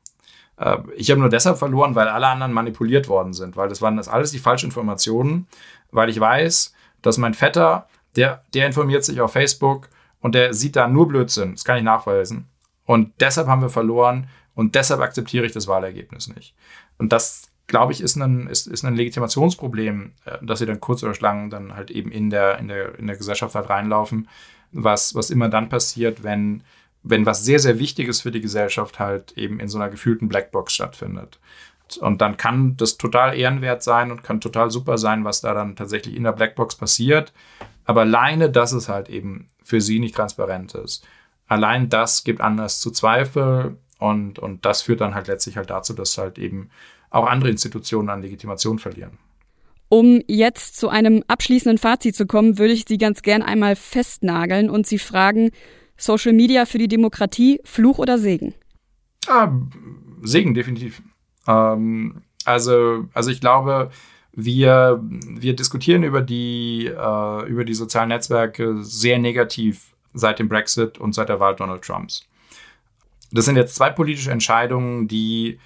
äh, ich habe nur deshalb verloren, weil alle anderen manipuliert worden sind, weil das waren das alles die falschen Informationen, weil ich weiß, dass mein Vetter, der, der informiert sich auf Facebook und der sieht da nur Blödsinn, das kann ich nachweisen. Und deshalb haben wir verloren und deshalb akzeptiere ich das Wahlergebnis nicht. Und das glaube ich, ist ein, ist, ist ein Legitimationsproblem, äh, dass sie dann kurz oder lang dann halt eben in der, in der, in der Gesellschaft halt reinlaufen, was, was immer dann passiert, wenn, wenn was sehr, sehr Wichtiges für die Gesellschaft halt eben in so einer gefühlten Blackbox stattfindet. Und dann kann das total ehrenwert sein und kann total super sein, was da dann tatsächlich in der Blackbox passiert. Aber alleine, dass es halt eben für sie nicht transparent ist. Allein das gibt Anlass zu Zweifel und, und das führt dann halt letztlich halt dazu, dass halt eben auch andere Institutionen an Legitimation verlieren. Um jetzt zu einem abschließenden Fazit zu kommen, würde ich Sie ganz gern einmal festnageln und Sie fragen, Social Media für die Demokratie, Fluch oder Segen? Ah, Segen, definitiv. Ähm, also, also ich glaube, wir, wir diskutieren über die, äh, über die sozialen Netzwerke sehr negativ seit dem Brexit und seit der Wahl Donald Trumps. Das sind jetzt zwei politische Entscheidungen, die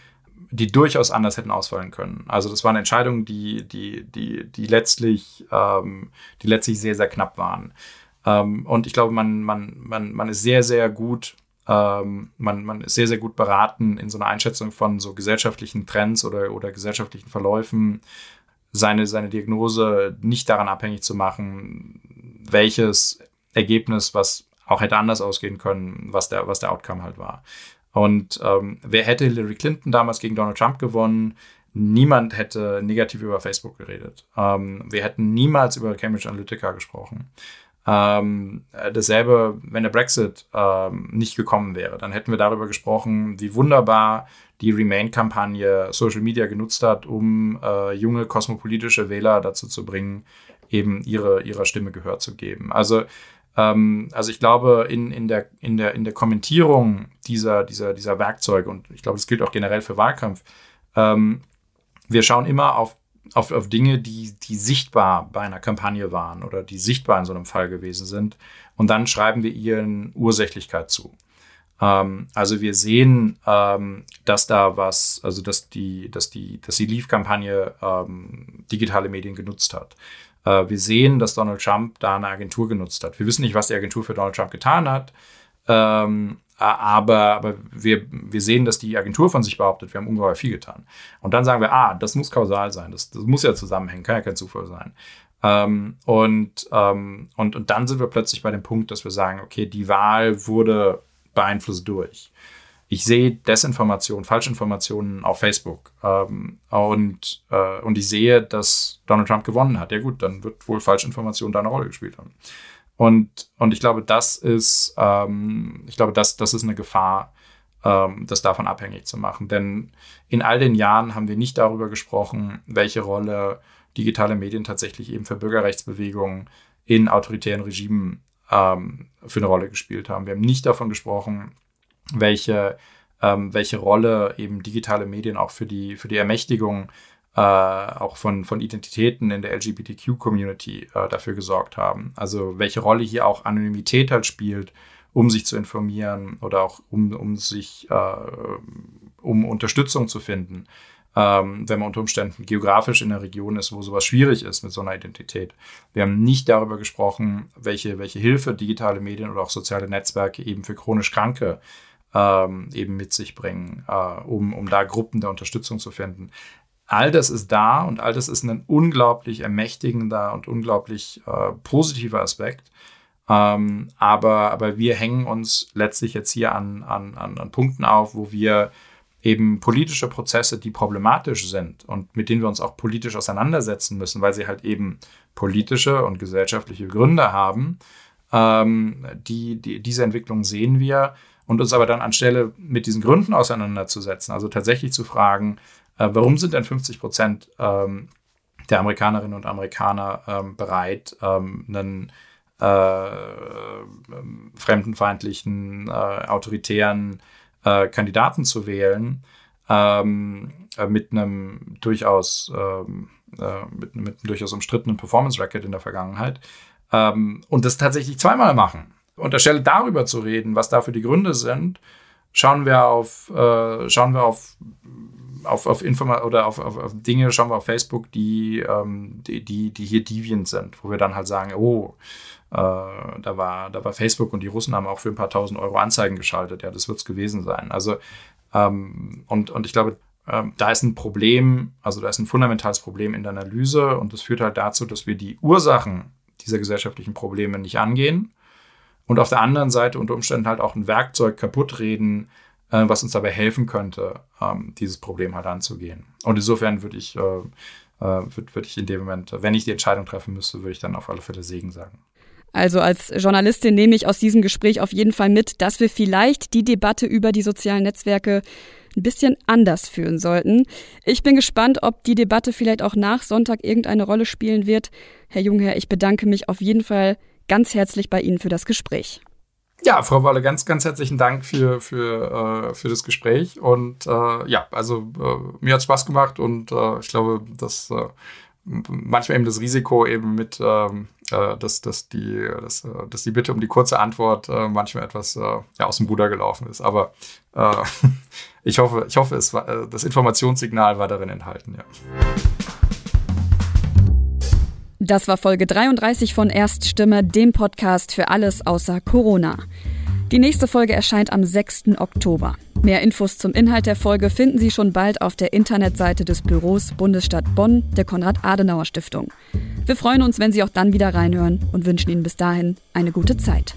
die durchaus anders hätten ausfallen können. Also das waren Entscheidungen, die, die, die, die letztlich, ähm, die letztlich sehr, sehr knapp waren. Ähm, und ich glaube, man, man, man, man ist sehr, sehr gut, ähm, man, man ist sehr, sehr gut beraten in so einer Einschätzung von so gesellschaftlichen Trends oder, oder gesellschaftlichen Verläufen, seine, seine Diagnose nicht daran abhängig zu machen, welches Ergebnis, was auch hätte anders ausgehen können, was der, was der Outcome halt war. Und ähm, wer hätte Hillary Clinton damals gegen Donald Trump gewonnen? Niemand hätte negativ über Facebook geredet. Ähm, wir hätten niemals über Cambridge Analytica gesprochen. Ähm, dasselbe, wenn der Brexit ähm, nicht gekommen wäre, dann hätten wir darüber gesprochen, wie wunderbar die Remain-Kampagne Social Media genutzt hat, um äh, junge kosmopolitische Wähler dazu zu bringen, eben ihre, ihrer Stimme Gehör zu geben. Also ähm, also ich glaube, in, in, der, in, der, in der Kommentierung dieser, dieser, dieser Werkzeuge, und ich glaube, das gilt auch generell für Wahlkampf, ähm, wir schauen immer auf, auf, auf Dinge, die, die sichtbar bei einer Kampagne waren oder die sichtbar in so einem Fall gewesen sind. Und dann schreiben wir ihren Ursächlichkeit zu. Ähm, also wir sehen, ähm, dass da was, also dass die, dass die, dass die Leave-Kampagne ähm, digitale Medien genutzt hat. Äh, wir sehen, dass Donald Trump da eine Agentur genutzt hat. Wir wissen nicht, was die Agentur für Donald Trump getan hat. Ähm, aber, aber wir, wir sehen, dass die Agentur von sich behauptet, wir haben ungeheuer viel getan. Und dann sagen wir, ah, das muss kausal sein, das, das muss ja zusammenhängen, kann ja kein Zufall sein. Ähm, und, ähm, und, und dann sind wir plötzlich bei dem Punkt, dass wir sagen, okay, die Wahl wurde beeinflusst durch. Ich sehe Desinformation, Falschinformationen auf Facebook ähm, und, äh, und ich sehe, dass Donald Trump gewonnen hat. Ja gut, dann wird wohl Falschinformation da eine Rolle gespielt haben. Und, und ich glaube, das ist, ähm, ich glaube, das, das ist eine Gefahr, ähm, das davon abhängig zu machen. Denn in all den Jahren haben wir nicht darüber gesprochen, welche Rolle digitale Medien tatsächlich eben für Bürgerrechtsbewegungen in autoritären Regimen ähm, für eine Rolle gespielt haben. Wir haben nicht davon gesprochen, welche, ähm, welche Rolle eben digitale Medien auch für die, für die Ermächtigung äh, auch von, von Identitäten in der LGBTQ-Community äh, dafür gesorgt haben. Also welche Rolle hier auch Anonymität halt spielt, um sich zu informieren oder auch um, um sich äh, um Unterstützung zu finden, ähm, wenn man unter Umständen geografisch in einer Region ist, wo sowas schwierig ist mit so einer Identität. Wir haben nicht darüber gesprochen, welche, welche Hilfe digitale Medien oder auch soziale Netzwerke eben für chronisch Kranke ähm, eben mit sich bringen, äh, um, um da Gruppen der Unterstützung zu finden. All das ist da und all das ist ein unglaublich ermächtigender und unglaublich äh, positiver Aspekt. Ähm, aber, aber wir hängen uns letztlich jetzt hier an, an, an, an Punkten auf, wo wir eben politische Prozesse, die problematisch sind und mit denen wir uns auch politisch auseinandersetzen müssen, weil sie halt eben politische und gesellschaftliche Gründe haben. Ähm, die, die, diese Entwicklung sehen wir und uns aber dann anstelle mit diesen Gründen auseinanderzusetzen, also tatsächlich zu fragen, äh, warum sind denn 50 Prozent ähm, der Amerikanerinnen und Amerikaner ähm, bereit, ähm, einen äh, fremdenfeindlichen, äh, autoritären äh, Kandidaten zu wählen, ähm, äh, mit einem durchaus ähm, äh, mit, mit, einem durchaus umstrittenen Performance-Record in der Vergangenheit ähm, und das tatsächlich zweimal machen. Und der Stelle darüber zu reden, was dafür die Gründe sind, schauen wir auf, äh, schauen wir auf auf, auf Informa oder auf, auf, auf, Dinge schauen wir auf Facebook, die, ähm, die, die, die, hier deviant sind, wo wir dann halt sagen, oh, äh, da, war, da war Facebook und die Russen haben auch für ein paar tausend Euro Anzeigen geschaltet. Ja, das wird es gewesen sein. Also, ähm, und, und ich glaube, ähm, da ist ein Problem, also da ist ein fundamentales Problem in der Analyse und das führt halt dazu, dass wir die Ursachen dieser gesellschaftlichen Probleme nicht angehen und auf der anderen Seite unter Umständen halt auch ein Werkzeug kaputt reden, äh, was uns dabei helfen könnte, ähm, dieses Problem halt anzugehen. Und insofern würde ich, äh, äh, würde würd ich in dem Moment, wenn ich die Entscheidung treffen müsste, würde ich dann auf alle Fälle Segen sagen. Also als Journalistin nehme ich aus diesem Gespräch auf jeden Fall mit, dass wir vielleicht die Debatte über die sozialen Netzwerke ein bisschen anders führen sollten. Ich bin gespannt, ob die Debatte vielleicht auch nach Sonntag irgendeine Rolle spielen wird. Herr Jungherr, ich bedanke mich auf jeden Fall ganz herzlich bei Ihnen für das Gespräch. Ja, Frau Walle, ganz, ganz herzlichen Dank für, für, äh, für das Gespräch. Und äh, ja, also äh, mir hat Spaß gemacht und äh, ich glaube, dass äh, manchmal eben das Risiko eben mit, ähm, äh, dass, dass, die, dass, dass die Bitte um die kurze Antwort manchmal etwas ja, aus dem Ruder gelaufen ist. Aber ich hoffe, ich hoffe, es war, das Informationssignal war darin enthalten, ja. Das war Folge 33 von Erststimme, dem Podcast für alles außer Corona. Die nächste Folge erscheint am 6. Oktober. Mehr Infos zum Inhalt der Folge finden Sie schon bald auf der Internetseite des Büros Bundesstadt Bonn der Konrad-Adenauer Stiftung. Wir freuen uns, wenn Sie auch dann wieder reinhören und wünschen Ihnen bis dahin eine gute Zeit.